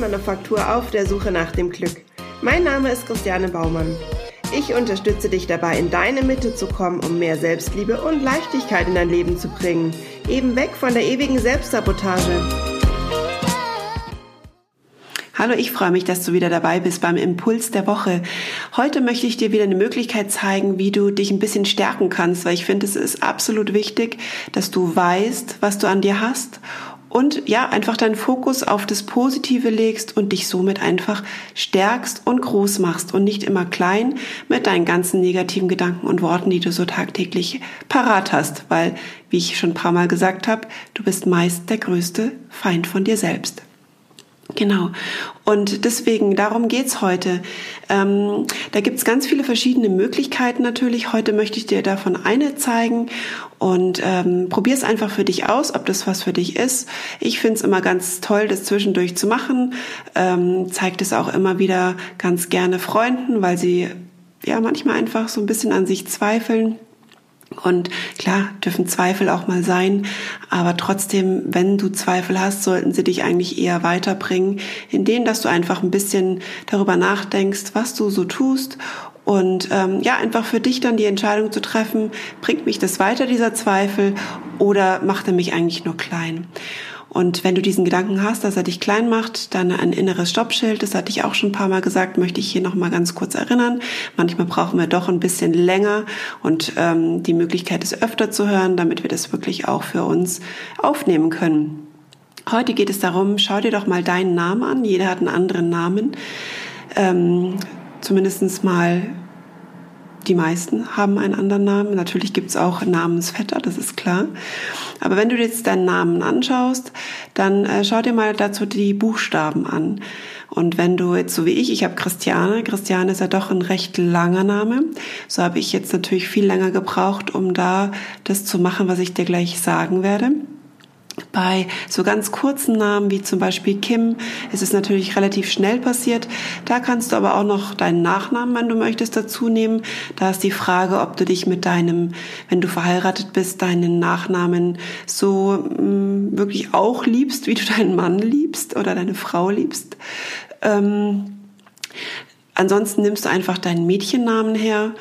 Holzmanufaktur auf der Suche nach dem Glück. Mein Name ist Christiane Baumann. Ich unterstütze dich dabei, in deine Mitte zu kommen, um mehr Selbstliebe und Leichtigkeit in dein Leben zu bringen. Eben weg von der ewigen Selbstsabotage. Hallo, ich freue mich, dass du wieder dabei bist beim Impuls der Woche. Heute möchte ich dir wieder eine Möglichkeit zeigen, wie du dich ein bisschen stärken kannst, weil ich finde, es ist absolut wichtig, dass du weißt, was du an dir hast und ja, einfach deinen Fokus auf das Positive legst und dich somit einfach stärkst und groß machst und nicht immer klein mit deinen ganzen negativen Gedanken und Worten, die du so tagtäglich parat hast, weil, wie ich schon ein paar Mal gesagt habe, du bist meist der größte Feind von dir selbst. Genau. Und deswegen, darum geht's heute. Ähm, da gibt's ganz viele verschiedene Möglichkeiten natürlich. Heute möchte ich dir davon eine zeigen und ähm, probier es einfach für dich aus, ob das was für dich ist. Ich find's immer ganz toll, das zwischendurch zu machen. Ähm, zeigt es auch immer wieder ganz gerne Freunden, weil sie ja manchmal einfach so ein bisschen an sich zweifeln und klar, dürfen Zweifel auch mal sein, aber trotzdem, wenn du Zweifel hast, sollten sie dich eigentlich eher weiterbringen, indem dass du einfach ein bisschen darüber nachdenkst, was du so tust und ähm, ja, einfach für dich dann die Entscheidung zu treffen, bringt mich das weiter, dieser Zweifel, oder macht er mich eigentlich nur klein? Und wenn du diesen Gedanken hast, dass er dich klein macht, dann ein inneres Stoppschild, das hatte ich auch schon ein paar Mal gesagt, möchte ich hier nochmal ganz kurz erinnern. Manchmal brauchen wir doch ein bisschen länger und ähm, die Möglichkeit, es öfter zu hören, damit wir das wirklich auch für uns aufnehmen können. Heute geht es darum, schau dir doch mal deinen Namen an. Jeder hat einen anderen Namen. Ähm, zumindest mal die meisten haben einen anderen Namen. Natürlich gibt es auch Namensvetter, das ist klar. Aber wenn du jetzt deinen Namen anschaust, dann äh, schau dir mal dazu die Buchstaben an. Und wenn du jetzt so wie ich, ich habe Christiane, Christiane ist ja doch ein recht langer Name, so habe ich jetzt natürlich viel länger gebraucht, um da das zu machen, was ich dir gleich sagen werde. Bei so ganz kurzen Namen wie zum Beispiel Kim ist es natürlich relativ schnell passiert. Da kannst du aber auch noch deinen Nachnamen, wenn du möchtest, dazu nehmen. Da ist die Frage, ob du dich mit deinem, wenn du verheiratet bist, deinen Nachnamen so mh, mm, wirklich auch liebst, wie du deinen Mann liebst oder deine Frau liebst. Ähm, ansonsten nimmst du einfach deinen Mädchennamen her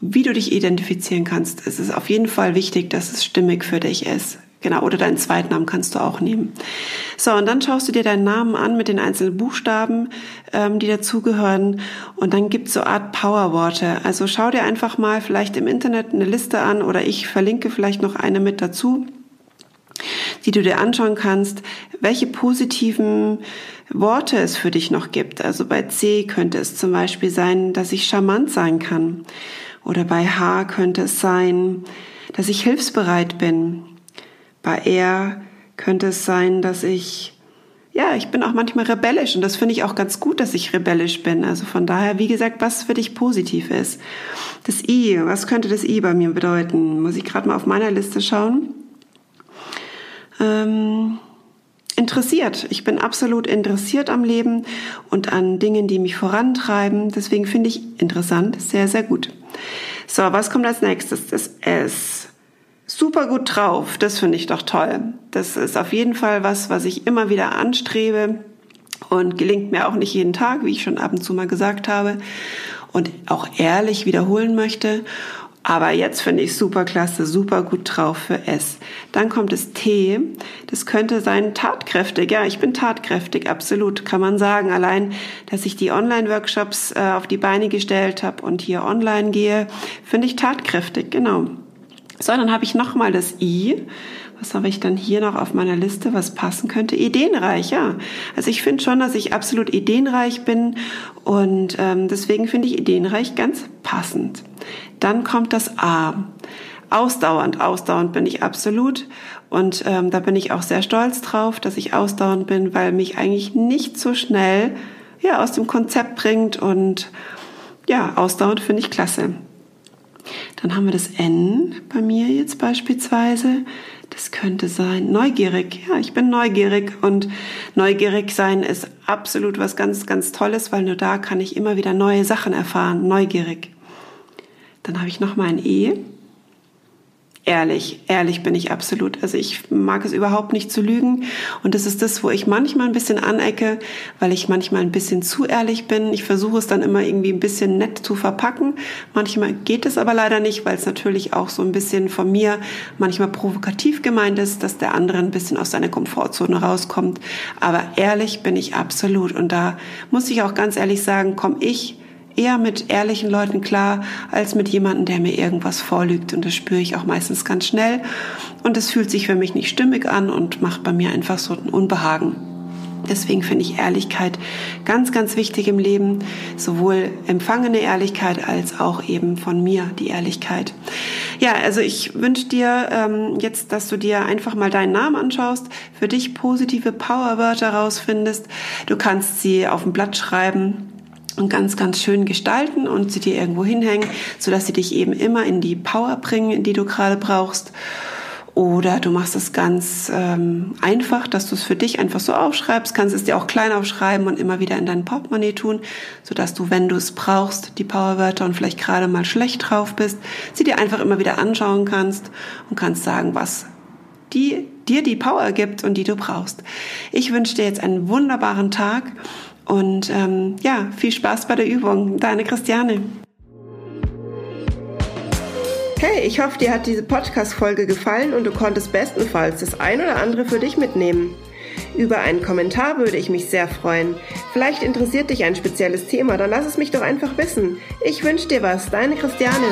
wie du dich identifizieren kannst. Es ist auf jeden Fall wichtig, dass es stimmig für dich ist. Genau, oder deinen Zweitnamen kannst du auch nehmen. So, und dann schaust du dir deinen Namen an mit den einzelnen Buchstaben, ähm, die dazugehören. Und dann gibt's so Art Powerworte. Also schau dir einfach mal vielleicht im Internet eine Liste an oder ich verlinke vielleicht noch eine mit dazu, die du dir anschauen kannst, welche positiven Worte es für dich noch gibt. Also bei C könnte es zum Beispiel sein, dass ich charmant sein kann. Oder bei H könnte es sein, dass ich hilfsbereit bin bei er könnte es sein, dass ich, ja, ich bin auch manchmal rebellisch und das finde ich auch ganz gut, dass ich rebellisch bin. Also von daher, wie gesagt, was für dich positiv ist. Das I, was könnte das I bei mir bedeuten? Muss ich gerade mal auf meiner Liste schauen. Ähm, interessiert. Ich bin absolut interessiert am Leben und an Dingen, die mich vorantreiben. Deswegen finde ich interessant sehr, sehr gut. So, was kommt als nächstes? Das S super gut drauf. Das finde ich doch toll. Das ist auf jeden Fall was, was ich immer wieder anstrebe und gelingt mir auch nicht jeden Tag, wie ich schon ab und zu mal gesagt habe und auch ehrlich wiederholen möchte. Aber jetzt finde ich super klasse, super gut drauf für S. Dann kommt das T. Das könnte sein tatkräftig. Ja, ich bin tatkräftig, absolut, kann man sagen. Allein, dass ich die Online-Workshops äh, auf die Beine gestellt habe und hier online gehe, finde ich tatkräftig, genau. So, dann habe ich nochmal das I. Was habe ich dann hier noch auf meiner Liste, was passen könnte? Ideenreich, ja. Also ich finde schon, dass ich absolut ideenreich bin und ähm, deswegen finde ich ideenreich ganz passend. Dann kommt das A. Ausdauernd, ausdauernd bin ich absolut und ähm, da bin ich auch sehr stolz drauf, dass ich ausdauernd bin, weil mich eigentlich nicht so schnell ja aus dem Konzept bringt und ja, ausdauernd finde ich klasse. Dann haben wir das N bei mir jetzt beispielsweise. Das könnte sein neugierig. Ja, ich bin neugierig und neugierig sein ist absolut was ganz, ganz Tolles, weil nur da kann ich immer wieder neue Sachen erfahren. Neugierig. Dann habe ich noch mal ein E. ehrlich. Ehrlich bin ich absolut. Also ich mag es überhaupt nicht zu lügen. Und das ist das, wo ich manchmal ein bisschen anecke, weil ich manchmal ein bisschen zu ehrlich bin. Ich versuche es dann immer irgendwie ein bisschen nett zu verpacken. Manchmal geht es aber leider nicht, weil es natürlich auch so ein bisschen von mir manchmal provokativ gemeint ist, dass der andere ein bisschen aus seiner Komfortzone rauskommt. Aber ehrlich bin ich absolut. Und da muss ich auch ganz ehrlich sagen, komme ich eher mit ehrlichen Leuten klar, als mit jemandem, der mir irgendwas vorlügt. Und das spüre ich auch meistens ganz schnell. Und es fühlt sich für mich nicht stimmig an und macht bei mir einfach so ein Unbehagen. Deswegen finde ich Ehrlichkeit ganz, ganz wichtig im Leben. Sowohl empfangene Ehrlichkeit als auch eben von mir die Ehrlichkeit. Ja, also ich wünsche dir ähm, jetzt, dass du dir einfach mal deinen Namen anschaust, für dich positive Powerwörter rausfindest. Du kannst sie auf ein Blatt schreiben und ganz, ganz schön gestalten und sie dir irgendwo hinhängen, sodass sie dich eben immer in die Power bringen, die du gerade brauchst. Oder du machst es ganz ähm, einfach, dass du es für dich einfach so aufschreibst, kannst es dir auch klein aufschreiben und immer wieder in dein Portemonnaie tun, sodass du, wenn du es brauchst, die Powerwörter und vielleicht gerade mal schlecht drauf bist, sie dir einfach immer wieder anschauen kannst und kannst sagen, was die, dir die Power gibt und die du brauchst. Ich wünsche dir jetzt einen wunderbaren Tag und ähm, ja, viel Spaß bei der Übung. Deine Christiane. Hey, ich hoffe, dir hat diese Podcast-Folge gefallen und du konntest bestenfalls das ein oder andere für dich mitnehmen. Über einen Kommentar würde ich mich sehr freuen. Vielleicht interessiert dich ein spezielles Thema, dann lass es mich doch einfach wissen. Ich wünsche dir was, deine Christiane.